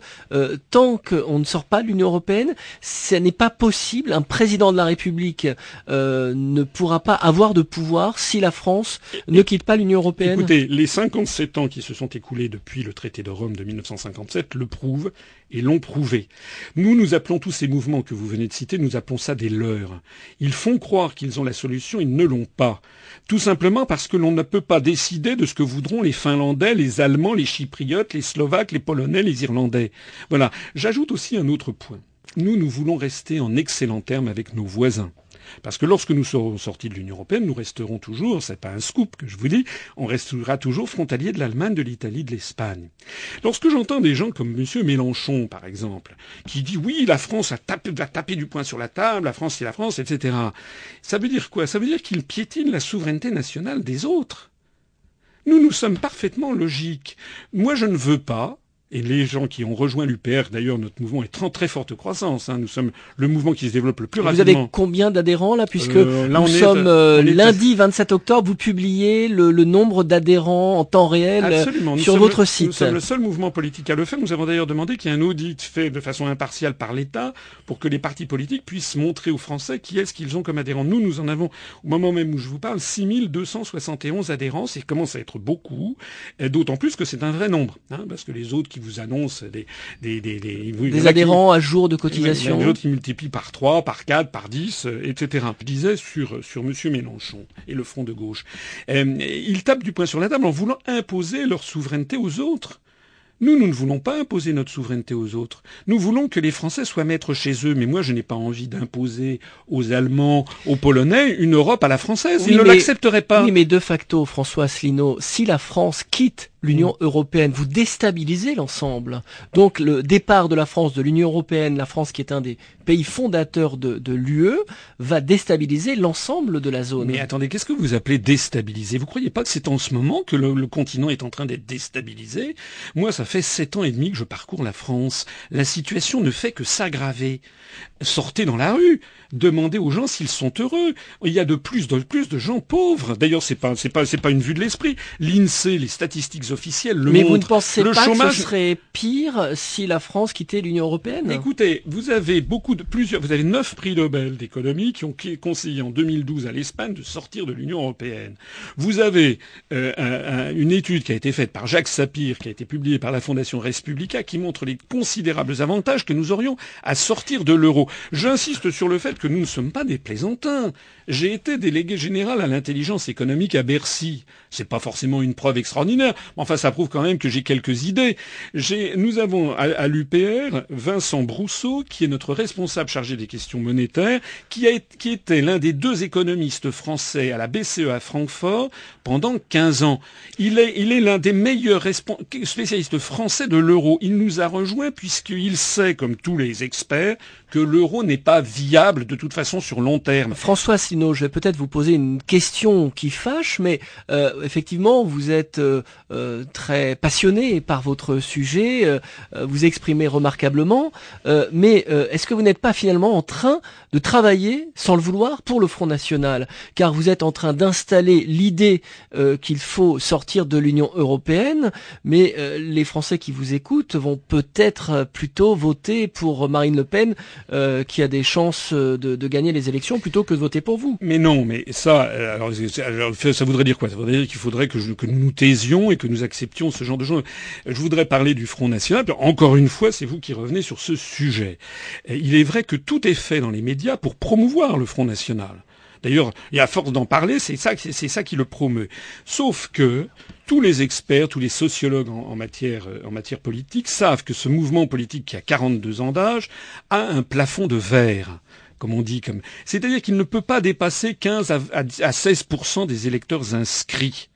tant qu'on ne sort pas de l'Union européenne, ce n'est pas possible, un président de la République ne pourra pas avoir de pouvoir si la France ne quitte pas l'Union européenne? Écoutez, les 57 ans qui se sont écoulés depuis le traité de Rome de 1957 le prouvent et l'ont prouvé. Nous, nous appelons tous ces mouvements que vous venez de citer, nous appelons ça des leurs. Ils font croire qu'ils ont la solution, ils ne l'ont pas. Tout simplement parce que l'on ne peut pas décider de ce que voudront les Finlandais, les Allemands, les Chypriotes, les Slovaques, les Polonais, les Irlandais. Voilà. J'ajoute aussi un autre point. Nous, nous voulons rester en excellent terme avec nos voisins. Parce que lorsque nous serons sortis de l'Union européenne, nous resterons toujours, c'est pas un scoop que je vous dis, on restera toujours frontalier de l'Allemagne, de l'Italie, de l'Espagne. Lorsque j'entends des gens comme M. Mélenchon, par exemple, qui dit oui, la France va taper du poing sur la table, la France c'est la France, etc. Ça veut dire quoi? Ça veut dire qu'il piétine la souveraineté nationale des autres. Nous, nous sommes parfaitement logiques. Moi, je ne veux pas et les gens qui ont rejoint l'UPR, d'ailleurs, notre mouvement est en très forte croissance. Hein. Nous sommes le mouvement qui se développe le plus rapidement. Vous avez combien d'adhérents là, puisque euh, nous sommes euh, lundi 27 octobre, vous publiez le, nombre d'adhérents en temps réel euh, sur votre site. Nous sommes le seul mouvement politique à le faire. Nous avons d'ailleurs demandé qu'il y ait un audit fait de façon impartiale par l'État pour que les partis politiques puissent montrer aux Français qui est-ce qu'ils ont comme adhérents. Nous, nous en avons, au moment même où je vous parle, 6271 adhérents. Ça commence à être beaucoup, d'autant plus que c'est un vrai nombre, hein, parce que les autres qui vous annonce des des des des, adhérents à jour de cotisation. Les autres qui multiplient par 3, par 4, par 10, euh, etc. Je disais sur sur Monsieur Mélenchon et le Front de gauche, euh, ils tapent du poing sur la table en voulant imposer leur souveraineté aux autres. Nous, nous ne voulons pas imposer notre souveraineté aux autres. Nous voulons que les Français soient maîtres chez eux. Mais moi, je n'ai pas envie d'imposer aux Allemands, aux Polonais, une Europe à la française. Ils ne l'accepteraient pas. Oui, mais de facto, François Asselineau, si la France quitte l'Union mm. européenne, vous déstabilisez l'ensemble. Donc le départ de la France de l'Union européenne, la France qui est un des pays fondateurs de, de l'UE, va déstabiliser l'ensemble de la zone. Mais attendez, qu'est-ce que vous appelez déstabiliser? Vous croyez pas que c'est en ce moment que le, le continent est en train d'être déstabilisé? Moi, ça fait sept ans et demi que je parcours la France. La situation ne fait que s'aggraver. Sortez dans la rue, demandez aux gens s'ils sont heureux. Il y a de plus de plus de gens pauvres. D'ailleurs, c'est pas c'est pas c'est pas une vue de l'esprit. L'Insee, les statistiques officielles le Mais vous ne pensez pas que ce serait pire si la France quittait l'Union européenne? Écoutez, vous avez beaucoup de plusieurs vous avez neuf prix Nobel d'économie qui ont conseillé en 2012 à l'Espagne de sortir de l'Union européenne. Vous avez euh, une étude qui a été faite par Jacques Sapir qui a été publiée par la Fondation Respublica qui montre les considérables avantages que nous aurions à sortir de l'euro. J'insiste sur le fait que nous ne sommes pas des plaisantins. J'ai été délégué général à l'intelligence économique à Bercy. C'est pas forcément une preuve extraordinaire, enfin ça prouve quand même que j'ai quelques idées. nous avons à, l'UPR Vincent Brousseau, qui est notre responsable chargé des questions monétaires, qui, a, qui était l'un des deux économistes français à la BCE à Francfort pendant 15 ans. Il est, il est l'un des meilleurs spécialistes français de l'euro. Il nous a rejoints puisqu'il sait, comme tous les experts, que l'euro n'est pas viable de toute façon sur long terme. François Sino, je vais peut-être vous poser une question qui fâche, mais euh, effectivement, vous êtes euh, euh, très passionné par votre sujet, vous exprimez remarquablement, mais est-ce que vous n'êtes pas finalement en train travailler, sans le vouloir, pour le Front National Car vous êtes en train d'installer l'idée qu'il faut sortir de l'Union européenne, mais les Français qui vous écoutent vont peut-être plutôt voter pour Marine Le Pen euh, qui a des chances euh, de, gagner les élections plutôt que de voter pour vous. Mais non, mais ça, euh, alors, ça voudrait dire quoi? Ça voudrait dire qu'il faudrait que, que, nous nous taisions et que nous acceptions ce genre de choses. Je voudrais parler du Front National. Encore une fois, c'est vous qui revenez sur ce sujet. Il est vrai que tout est fait dans les médias pour promouvoir le Front National. D'ailleurs, et à force d'en parler, c'est ça, qui le promeut. Sauf que tous les experts, tous les sociologues en, matière, en matière politique savent que ce mouvement politique qui a 42 ans d'âge a un plafond de verre comme on dit, comme c'est-à-dire qu'il ne peut pas dépasser 15 à, à 16% des électeurs inscrits.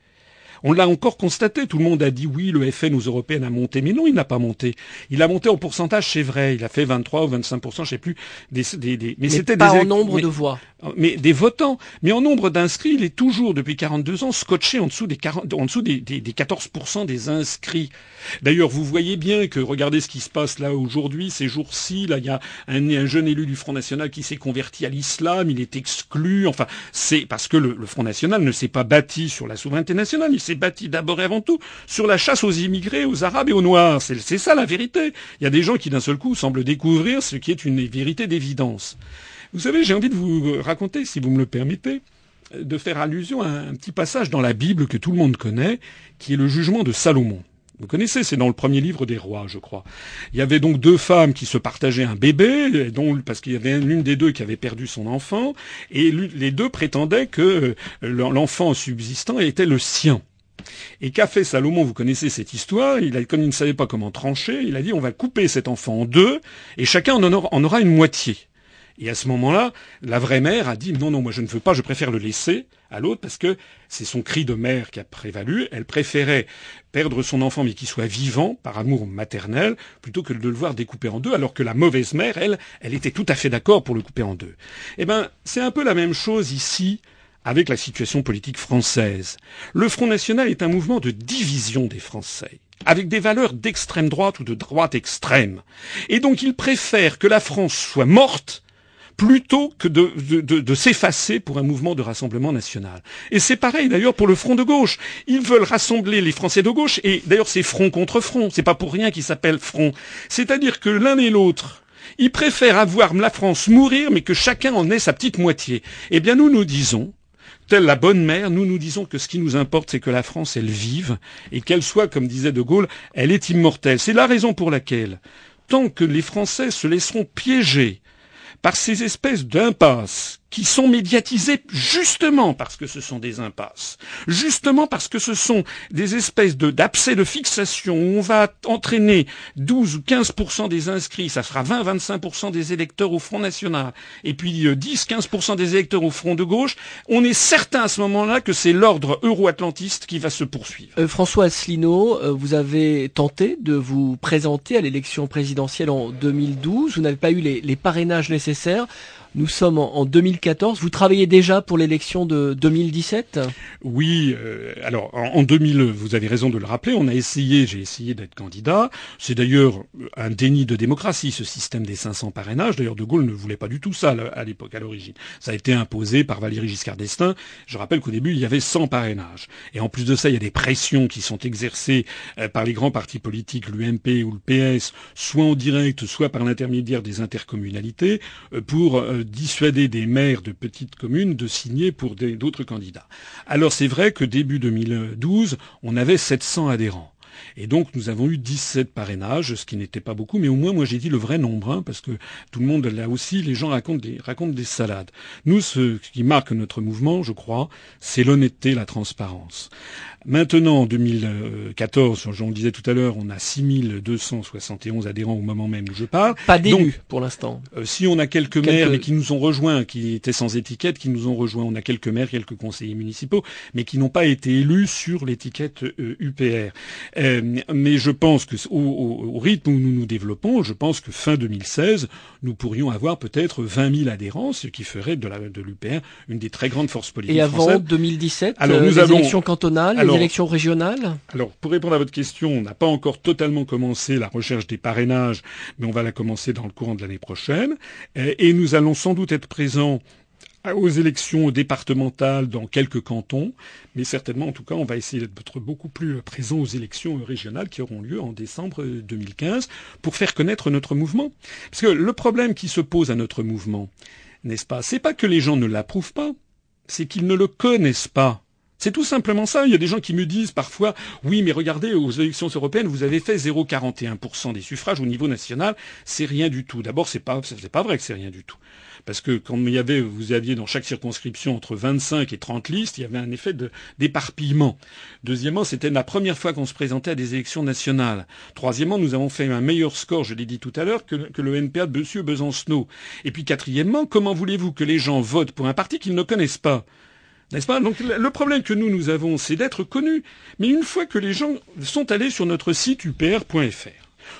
On l'a encore constaté. Tout le monde a dit oui, le FN aux européennes a monté. Mais non, il n'a pas monté. Il a monté en pourcentage, c'est vrai. Il a fait 23 ou 25% je sais plus. Des, des, mais, c'était pas en nombre de voix. Mais des votants. Mais en nombre d'inscrits, il est toujours, depuis 42 ans, scotché en dessous des, 40, en dessous des, des, des 14% des inscrits. D'ailleurs, vous voyez bien que, regardez ce qui se passe là aujourd'hui, ces jours-ci, là, il y a un, un, jeune élu du Front National qui s'est converti à l'islam, il est exclu. Enfin, c'est parce que le, le Front National ne s'est pas bâti sur la souveraineté nationale. Il s'est bâti d'abord et avant tout sur la chasse aux immigrés, aux Arabes et aux Noirs. C'est ça la vérité. Il y a des gens qui d'un seul coup semblent découvrir ce qui est une vérité d'évidence. Vous savez, j'ai envie de vous raconter, si vous me le permettez, de faire allusion à un petit passage dans la Bible que tout le monde connaît, qui est le jugement de Salomon. Vous connaissez, c'est dans le premier livre des rois, je crois. Il y avait donc deux femmes qui se partageaient un bébé, parce qu'il y avait l'une des deux qui avait perdu son enfant, et les deux prétendaient que euh, l'enfant subsistant était le sien. Et qu'a fait Salomon? Vous connaissez cette histoire. Il a, comme il ne savait pas comment trancher, il a dit on va couper cet enfant en deux et chacun en aura une moitié. Et à ce moment-là, la vraie mère a dit non, non, moi je ne veux pas, je préfère le laisser à l'autre parce que c'est son cri de mère qui a prévalu. Elle préférait perdre son enfant mais qu'il soit vivant par amour maternel plutôt que de le voir découpé en deux alors que la mauvaise mère, elle, elle était tout à fait d'accord pour le couper en deux. Eh ben, c'est un peu la même chose ici avec la situation politique française. Le Front National est un mouvement de division des Français avec des valeurs d'extrême droite ou de droite extrême. Et donc il préfère que la France soit morte plutôt que de, s'effacer pour un mouvement de rassemblement national. Et c'est pareil d'ailleurs pour le front de gauche. Ils veulent rassembler les Français de gauche, et d'ailleurs c'est front contre front, c'est pas pour rien qu'ils s'appellent front. C'est-à-dire que l'un et l'autre, ils préfèrent avoir la France mourir, mais que chacun en ait sa petite moitié. Eh bien nous nous disons, telle la bonne mère, nous nous disons que ce qui nous importe, c'est que la France, elle vive, et qu'elle soit, comme disait De Gaulle, elle est immortelle. C'est la raison pour laquelle, tant que les Français se laisseront piéger par ces espèces d'impasses qui sont médiatisés justement parce que ce sont des impasses, justement parce que ce sont des espèces d'abcès de fixation où on va entraîner 12 ou 15% des inscrits, ça sera 20-25% des électeurs au Front National, et puis 10-15% euh, des électeurs au Front de gauche, on est certain à ce moment-là que c'est l'ordre euro-atlantiste qui va se poursuivre. Euh, François Asselineau, euh, vous avez tenté de vous présenter à l'élection présidentielle en 2012, vous n'avez pas eu les parrainages nécessaires. Nous sommes en, 2014. Vous travaillez déjà pour l'élection de 2017 Oui. Euh, alors en, 2000, vous avez raison de le rappeler. On a essayé, j'ai essayé d'être candidat. C'est d'ailleurs un déni de démocratie, ce système des 500 parrainages. D'ailleurs, De Gaulle ne voulait pas du tout ça à l'époque, à l'origine. Ça a été imposé par Valéry Giscard d'Estaing. Je rappelle qu'au début, il y avait 100 parrainages. Et en plus de ça, il y a des pressions qui sont exercées euh, par les grands partis politiques, l'UMP ou le PS, soit en direct, soit par l'intermédiaire des intercommunalités, euh, dissuader des maires de petites communes de signer pour d'autres candidats. Alors c'est vrai que début 2012, on avait 700 adhérents. Et donc nous avons eu 17 parrainages, ce qui n'était pas beaucoup, mais au moins moi j'ai dit le vrai nombre, hein, parce que tout le monde là aussi, les gens racontent des, racontent des salades. Nous, ce qui marque notre mouvement, je crois, c'est l'honnêteté, la transparence. Maintenant, en 2014, j'en disais tout à l'heure, on a 6271 adhérents au moment même où je parle. Pas d'élus pour l'instant. Euh, si on a quelques, maires mais qui nous ont rejoints, qui étaient sans étiquette, qui nous ont rejoints, on a quelques maires, quelques conseillers municipaux, mais qui n'ont pas été élus sur l'étiquette UPR. Euh, mais je pense que au, rythme où nous nous développons, je pense que fin 2016, nous pourrions avoir peut-être 20 000 adhérents, ce qui ferait de, de l'UPR une des très grandes forces politiques. Et avant 2017, alors, nous euh, les élections cantonales élections régionales? Alors, pour répondre à votre question, on n'a pas encore totalement commencé la recherche des parrainages, mais on va la commencer dans le courant de l'année prochaine. Et nous allons sans doute être présents aux élections départementales dans quelques cantons, mais certainement, en tout cas, on va essayer d'être beaucoup plus présents aux élections régionales qui auront lieu en décembre 2015 pour faire connaître notre mouvement. Parce que le problème qui se pose à notre mouvement, n'est-ce pas, c'est pas que les gens ne l'approuvent pas, c'est qu'ils ne le connaissent pas. C'est tout simplement ça. Il y a des gens qui me disent parfois, oui, mais regardez, aux élections européennes, vous avez fait 0,41% des suffrages au niveau national. C'est rien du tout. D'abord, c'est pas, c'est pas vrai que c'est rien du tout. Parce que quand il y avait, vous aviez dans chaque circonscription entre 25 et 30 listes, il y avait un effet d'éparpillement. Deuxièmement, c'était la première fois qu'on se présentait à des élections nationales. Troisièmement, nous avons fait un meilleur score, je l'ai dit tout à l'heure, que, le NPA de M. Besancenot. Et puis quatrièmement, comment voulez-vous que les gens votent pour un parti qu'ils ne connaissent pas? N'est-ce pas? Donc le problème que nous, nous avons, c'est d'être connus. Mais une fois que les gens sont allés sur notre site upr.fr,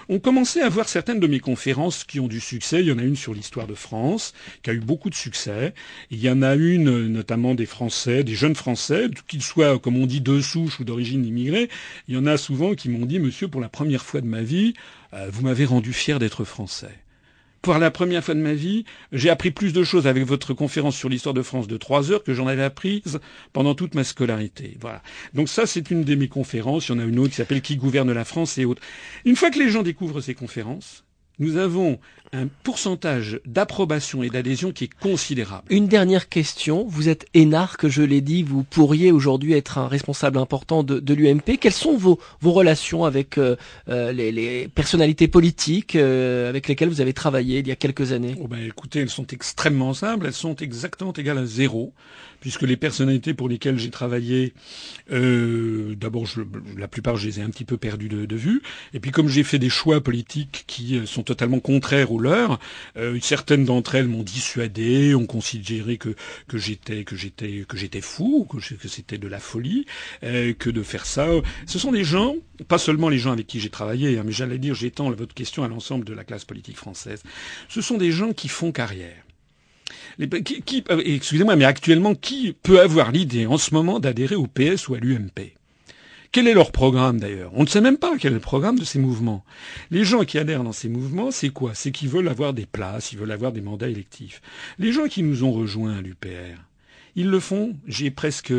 on commençait à voir certaines de mes conférences qui ont du succès. Il y en a une sur l'histoire de France, qui a eu beaucoup de succès. Il y en a une, notamment des Français, des jeunes Français, qu'ils soient, comme on dit, de souche ou d'origine immigrée. Il y en a souvent qui m'ont dit, monsieur, pour la première fois de ma vie, euh, vous m'avez rendu fier d'être Français pour la première fois de ma vie, j'ai appris plus de choses avec votre conférence sur l'histoire de France de trois heures que j'en avais apprises pendant toute ma scolarité. Voilà. Donc ça, c'est une de mes conférences. Il y en a une autre qui s'appelle Qui gouverne la France et autres. Une fois que les gens découvrent ces conférences, nous avons un pourcentage d'approbation et d'adhésion qui est considérable. Une dernière question. Vous êtes énarque, je l'ai dit, vous pourriez aujourd'hui être un responsable important de, de l'UMP. Quelles sont vos, vos relations avec euh, euh, les, les, personnalités politiques euh, avec lesquelles vous avez travaillé il y a quelques années? Oh ben, Écoutez, elles sont extrêmement simples. Elles sont exactement égales à zéro, puisque les personnalités pour lesquelles j'ai travaillé, d'abord, la plupart, je les ai un petit peu perdues de, vue. Et puis, comme j'ai fait des choix politiques qui sont totalement contraires aux euh, certaines d'entre elles m'ont dissuadé, ont considéré que que j'étais que j'étais que j'étais fou, que, que c'était de la folie, euh, que de faire ça. Ce sont des gens, pas seulement les gens avec qui j'ai travaillé, hein, mais j'allais dire, j'étends votre question à l'ensemble de la classe politique française. Ce sont des gens qui font carrière. Excusez-moi, mais actuellement, qui peut avoir l'idée en ce moment d'adhérer au PS ou à l'UMP quel est leur programme d'ailleurs? On ne sait même pas quel est le programme de ces mouvements. Les gens qui adhèrent dans ces mouvements, c'est quoi? C'est qu'ils veulent avoir des places, ils veulent avoir des mandats électifs. Les gens qui nous ont rejoints à l'UPR, ils le font, j'ai presque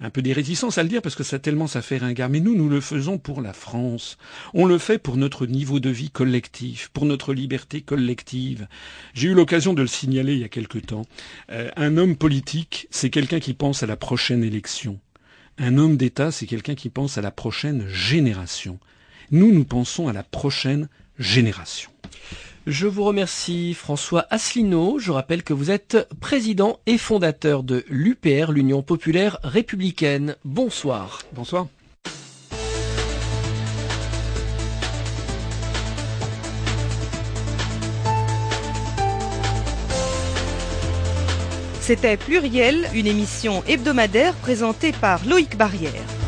un peu des réticences à le dire parce que ça tellement ça fait ringard, mais nous, nous le faisons pour la France. On le fait pour notre niveau de vie collectif, pour notre liberté collective. J'ai eu l'occasion de le signaler il y a quelque temps. Euh, un homme politique, c'est quelqu'un qui pense à la prochaine élection. Un homme d'État, c'est quelqu'un qui pense à la prochaine génération. Nous, nous pensons à la prochaine génération. Je vous remercie François Asselineau. Je rappelle que vous êtes président et fondateur de l'UPR, l'Union populaire républicaine. Bonsoir. Bonsoir. C'était Pluriel, une émission hebdomadaire présentée par Loïc Barrière.